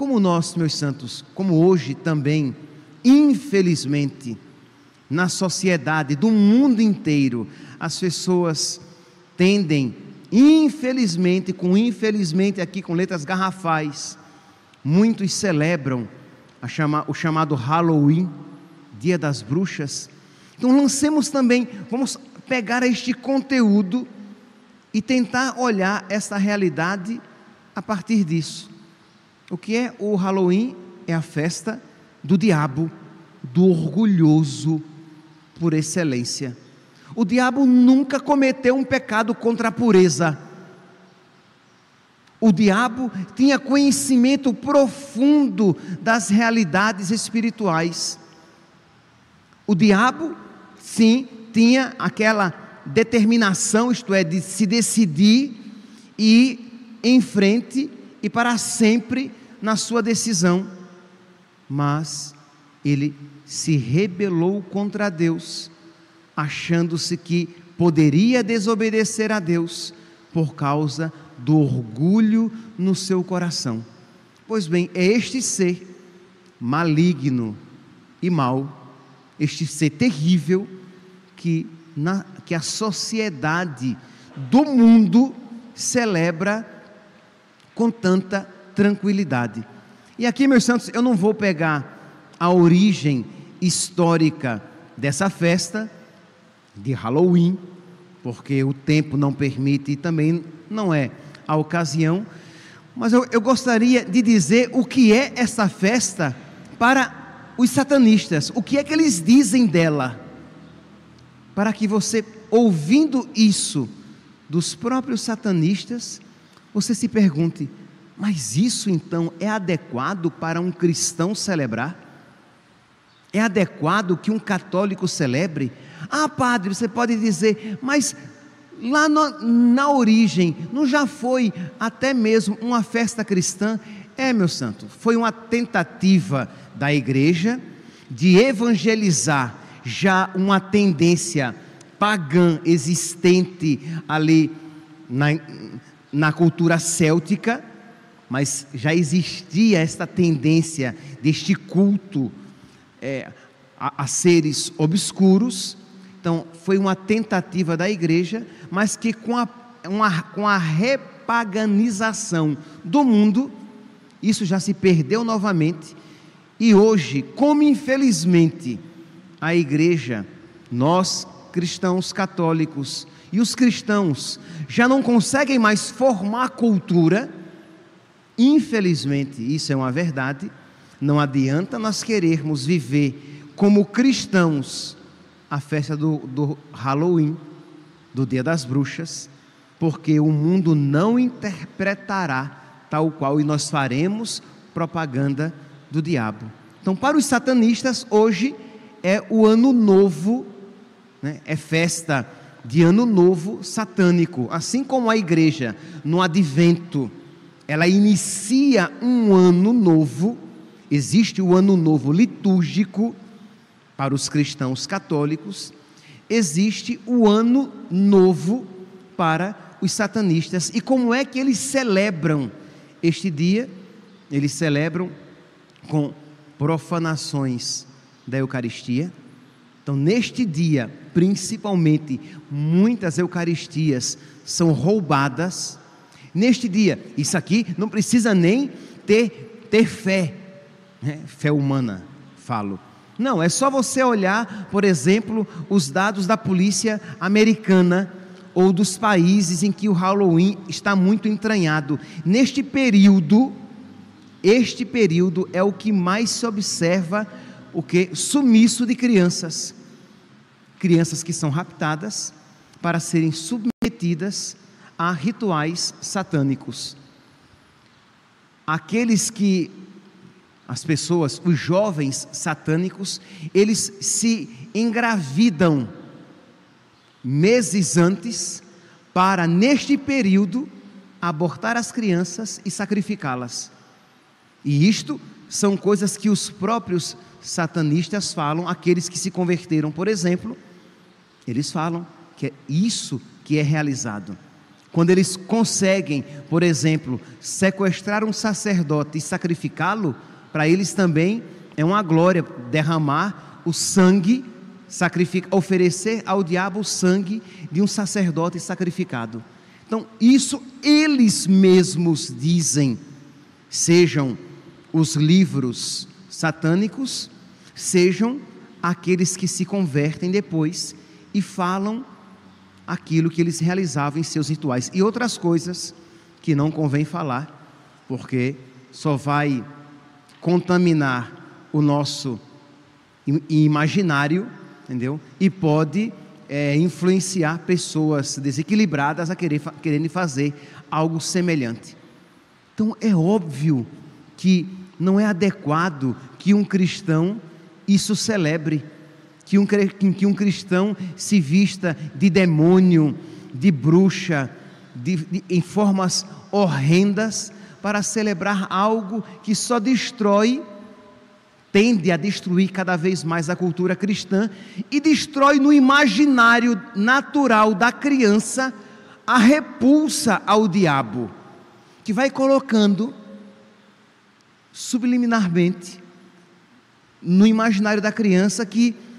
Como nós, meus santos, como hoje também, infelizmente, na sociedade do mundo inteiro, as pessoas tendem, infelizmente, com infelizmente aqui com letras garrafais, muitos celebram chama, o chamado Halloween, Dia das Bruxas. Então lancemos também, vamos pegar este conteúdo e tentar olhar essa realidade a partir disso. O que é o Halloween? É a festa do diabo, do orgulhoso por excelência. O diabo nunca cometeu um pecado contra a pureza. O diabo tinha conhecimento profundo das realidades espirituais. O diabo, sim, tinha aquela determinação, isto é, de se decidir e ir em frente e para sempre na sua decisão. Mas ele se rebelou contra Deus, achando-se que poderia desobedecer a Deus por causa do orgulho no seu coração. Pois bem, é este ser maligno e mau, este ser terrível que, na, que a sociedade do mundo celebra com tanta tranquilidade. E aqui, meus santos, eu não vou pegar a origem histórica dessa festa de Halloween, porque o tempo não permite e também não é a ocasião, mas eu, eu gostaria de dizer o que é essa festa para os satanistas, o que é que eles dizem dela, para que você, ouvindo isso dos próprios satanistas, você se pergunte: mas isso então é adequado para um cristão celebrar? É adequado que um católico celebre? Ah, padre, você pode dizer, mas lá no, na origem, não já foi até mesmo uma festa cristã? É, meu santo, foi uma tentativa da igreja de evangelizar já uma tendência pagã existente ali na, na cultura céltica, mas já existia esta tendência deste culto é, a, a seres obscuros então, foi uma tentativa da igreja, mas que com a, uma, com a repaganização do mundo, isso já se perdeu novamente. E hoje, como infelizmente a igreja, nós cristãos católicos e os cristãos já não conseguem mais formar cultura, infelizmente, isso é uma verdade, não adianta nós querermos viver como cristãos a festa do, do Halloween, do Dia das Bruxas, porque o mundo não interpretará tal qual e nós faremos propaganda do diabo. Então, para os satanistas, hoje é o ano novo, né? é festa de ano novo satânico, assim como a igreja no advento, ela inicia um ano novo, existe o ano novo litúrgico, para os cristãos católicos, existe o ano novo para os satanistas. E como é que eles celebram este dia? Eles celebram com profanações da Eucaristia. Então, neste dia, principalmente, muitas Eucaristias são roubadas. Neste dia, isso aqui não precisa nem ter, ter fé, né? fé humana, falo não, é só você olhar, por exemplo, os dados da polícia americana ou dos países em que o Halloween está muito entranhado. Neste período, este período é o que mais se observa o que sumiço de crianças. Crianças que são raptadas para serem submetidas a rituais satânicos. Aqueles que as pessoas, os jovens satânicos, eles se engravidam meses antes para, neste período, abortar as crianças e sacrificá-las. E isto são coisas que os próprios satanistas falam, aqueles que se converteram, por exemplo, eles falam que é isso que é realizado. Quando eles conseguem, por exemplo, sequestrar um sacerdote e sacrificá-lo, para eles também é uma glória derramar o sangue, oferecer ao diabo o sangue de um sacerdote sacrificado. Então, isso eles mesmos dizem, sejam os livros satânicos, sejam aqueles que se convertem depois e falam aquilo que eles realizavam em seus rituais e outras coisas que não convém falar, porque só vai contaminar o nosso imaginário, entendeu? E pode é, influenciar pessoas desequilibradas a querer, querendo fazer algo semelhante. Então é óbvio que não é adequado que um cristão isso celebre que um, que um cristão se vista de demônio, de bruxa, de, de, em formas horrendas, para celebrar algo que só destrói, tende a destruir cada vez mais a cultura cristã e destrói no imaginário natural da criança a repulsa ao diabo, que vai colocando subliminarmente no imaginário da criança que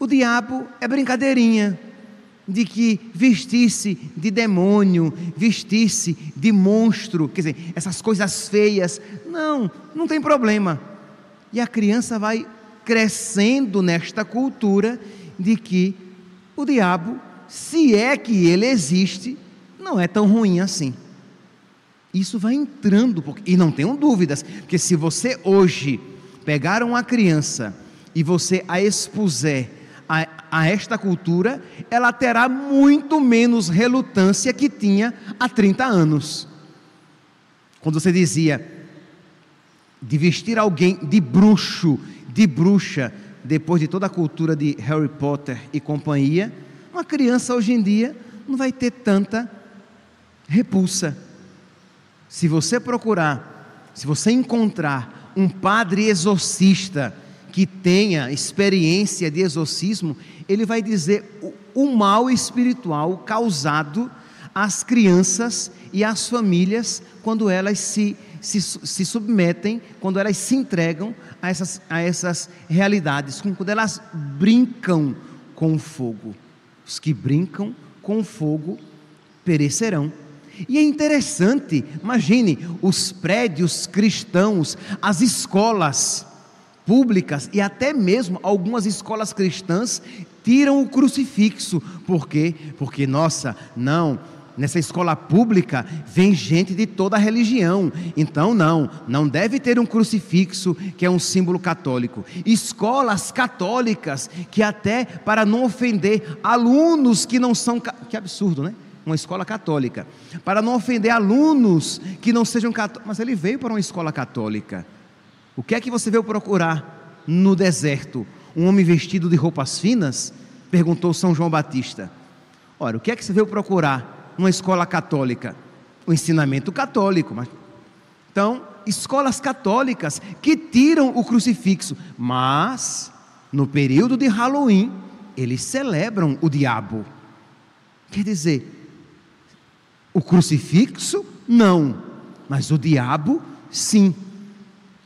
o diabo é brincadeirinha de que vestisse de demônio, vestisse de monstro, quer dizer, essas coisas feias. Não, não tem problema. E a criança vai crescendo nesta cultura de que o diabo, se é que ele existe, não é tão ruim assim. Isso vai entrando, e não tenham dúvidas, porque se você hoje pegar uma criança e você a expuser a, esta cultura, ela terá muito menos relutância que tinha há 30 anos. Quando você dizia de vestir alguém de bruxo, de bruxa, depois de toda a cultura de Harry Potter e companhia, uma criança hoje em dia não vai ter tanta repulsa. Se você procurar, se você encontrar um padre exorcista, que tenha experiência de exorcismo, ele vai dizer o, o mal espiritual causado às crianças e às famílias quando elas se, se, se submetem, quando elas se entregam a essas, a essas realidades, quando elas brincam com o fogo. Os que brincam com o fogo perecerão. E é interessante, imagine os prédios cristãos, as escolas, públicas e até mesmo algumas escolas cristãs tiram o crucifixo. Por quê? Porque, nossa, não, nessa escola pública vem gente de toda a religião. Então, não, não deve ter um crucifixo que é um símbolo católico. Escolas católicas que, até para não ofender alunos que não são. Que absurdo, né? Uma escola católica. Para não ofender alunos que não sejam católicos. Mas ele veio para uma escola católica. O que é que você veio procurar no deserto? Um homem vestido de roupas finas? Perguntou São João Batista. Ora, o que é que você veio procurar numa escola católica? O ensinamento católico. Mas... Então, escolas católicas que tiram o crucifixo, mas no período de Halloween, eles celebram o diabo. Quer dizer, o crucifixo, não, mas o diabo, sim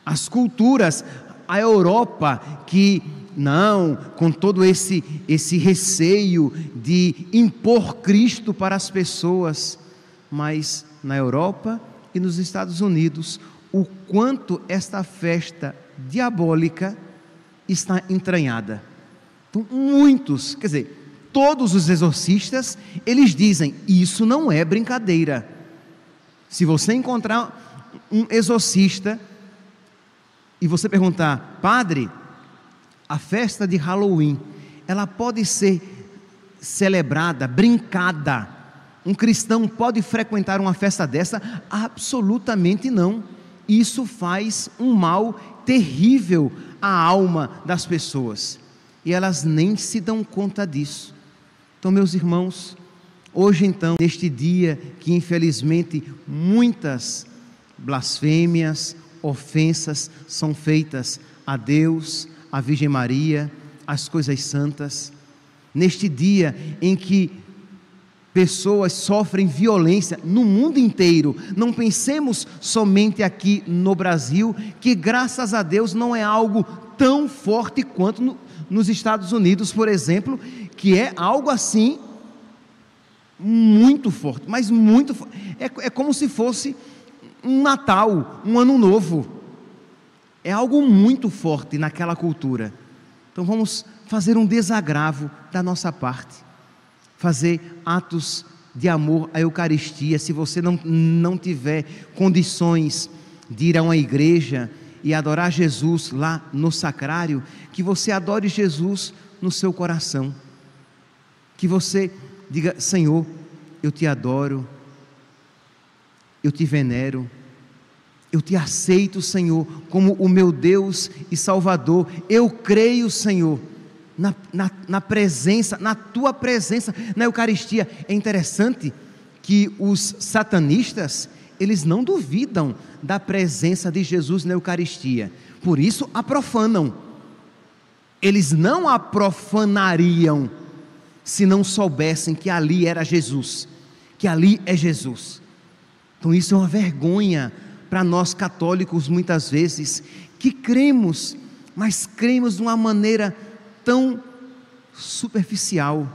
as culturas, a Europa que não, com todo esse esse receio de impor Cristo para as pessoas, mas na Europa e nos Estados Unidos, o quanto esta festa diabólica está entranhada. Então, muitos, quer dizer, todos os exorcistas, eles dizem: isso não é brincadeira. Se você encontrar um exorcista e você perguntar, padre, a festa de Halloween, ela pode ser celebrada, brincada? Um cristão pode frequentar uma festa dessa? Absolutamente não. Isso faz um mal terrível à alma das pessoas e elas nem se dão conta disso. Então, meus irmãos, hoje então, neste dia que infelizmente muitas blasfêmias, ofensas são feitas a Deus, à Virgem Maria, às coisas santas. Neste dia em que Pessoas sofrem violência no mundo inteiro. Não pensemos somente aqui no Brasil, que graças a Deus não é algo tão forte quanto no, nos Estados Unidos, por exemplo, que é algo assim muito forte, mas muito forte. É, é como se fosse um Natal, um Ano Novo. É algo muito forte naquela cultura. Então vamos fazer um desagravo da nossa parte, fazer atos de amor à Eucaristia. Se você não, não tiver condições de ir a uma igreja e adorar Jesus lá no sacrário, que você adore Jesus no seu coração. Que você diga: Senhor, eu te adoro, eu te venero, eu te aceito, Senhor, como o meu Deus e Salvador. Eu creio, Senhor, na, na, na presença, na tua presença na Eucaristia. É interessante que os satanistas, eles não duvidam da presença de Jesus na Eucaristia, por isso a profanam. Eles não a profanariam se não soubessem que ali era Jesus, que ali é Jesus. Então isso é uma vergonha para nós católicos muitas vezes que cremos, mas cremos de uma maneira tão superficial,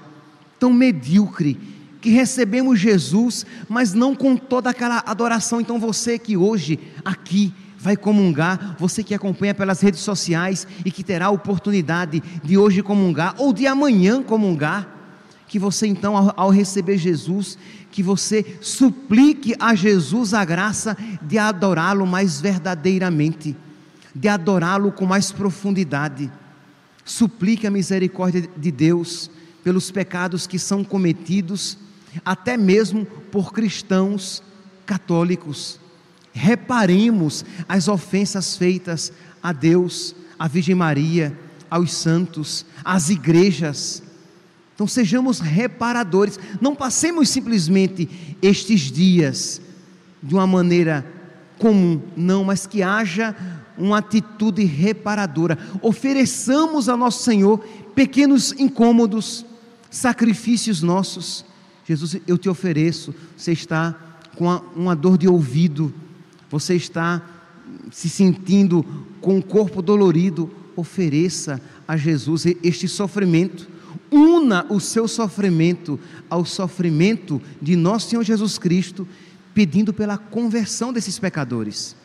tão medíocre, que recebemos Jesus, mas não com toda aquela adoração. Então você que hoje aqui vai comungar, você que acompanha pelas redes sociais e que terá a oportunidade de hoje comungar ou de amanhã comungar, que você então ao, ao receber Jesus, que você suplique a Jesus a graça de adorá-lo mais verdadeiramente, de adorá-lo com mais profundidade. Suplique a misericórdia de Deus pelos pecados que são cometidos, até mesmo por cristãos católicos. Reparemos as ofensas feitas a Deus, à Virgem Maria, aos santos, às igrejas. Então sejamos reparadores, não passemos simplesmente estes dias de uma maneira comum, não, mas que haja uma atitude reparadora. Ofereçamos ao nosso Senhor pequenos incômodos, sacrifícios nossos. Jesus, eu te ofereço. Você está com uma, uma dor de ouvido, você está se sentindo com o corpo dolorido. Ofereça a Jesus este sofrimento. Una o seu sofrimento ao sofrimento de nosso Senhor Jesus Cristo, pedindo pela conversão desses pecadores.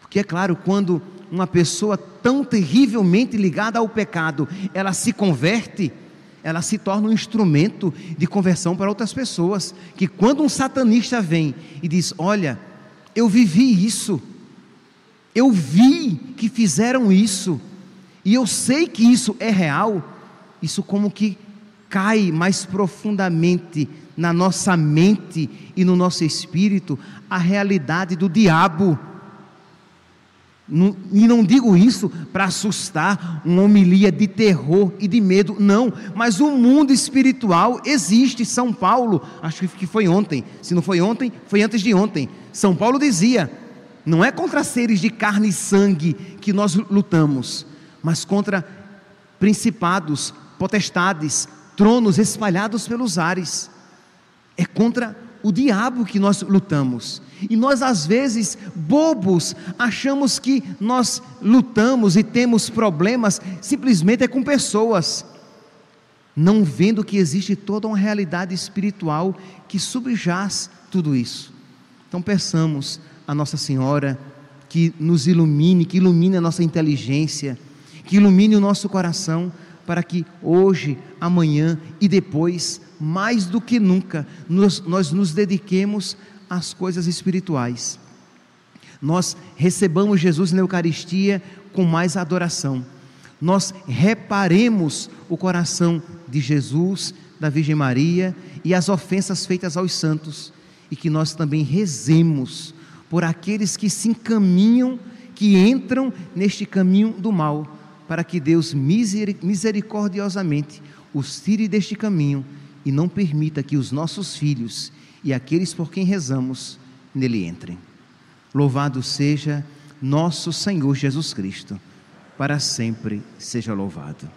Porque é claro, quando uma pessoa tão terrivelmente ligada ao pecado, ela se converte, ela se torna um instrumento de conversão para outras pessoas. Que quando um satanista vem e diz: Olha, eu vivi isso, eu vi que fizeram isso, e eu sei que isso é real, isso como que cai mais profundamente na nossa mente e no nosso espírito a realidade do diabo e não digo isso para assustar, uma homilia de terror e de medo, não, mas o mundo espiritual existe. São Paulo, acho que foi ontem, se não foi ontem, foi antes de ontem. São Paulo dizia: não é contra seres de carne e sangue que nós lutamos, mas contra principados, potestades, tronos espalhados pelos ares. É contra o diabo que nós lutamos. E nós, às vezes, bobos, achamos que nós lutamos e temos problemas simplesmente é com pessoas, não vendo que existe toda uma realidade espiritual que subjaz tudo isso. Então, peçamos a Nossa Senhora que nos ilumine, que ilumine a nossa inteligência, que ilumine o nosso coração, para que hoje, amanhã e depois mais do que nunca, nós, nós nos dediquemos às coisas espirituais. Nós recebamos Jesus na Eucaristia com mais adoração. Nós reparemos o coração de Jesus, da Virgem Maria e as ofensas feitas aos santos. E que nós também rezemos por aqueles que se encaminham, que entram neste caminho do mal, para que Deus misericordiosamente os tire deste caminho e não permita que os nossos filhos e aqueles por quem rezamos nele entrem. Louvado seja nosso Senhor Jesus Cristo, para sempre seja louvado.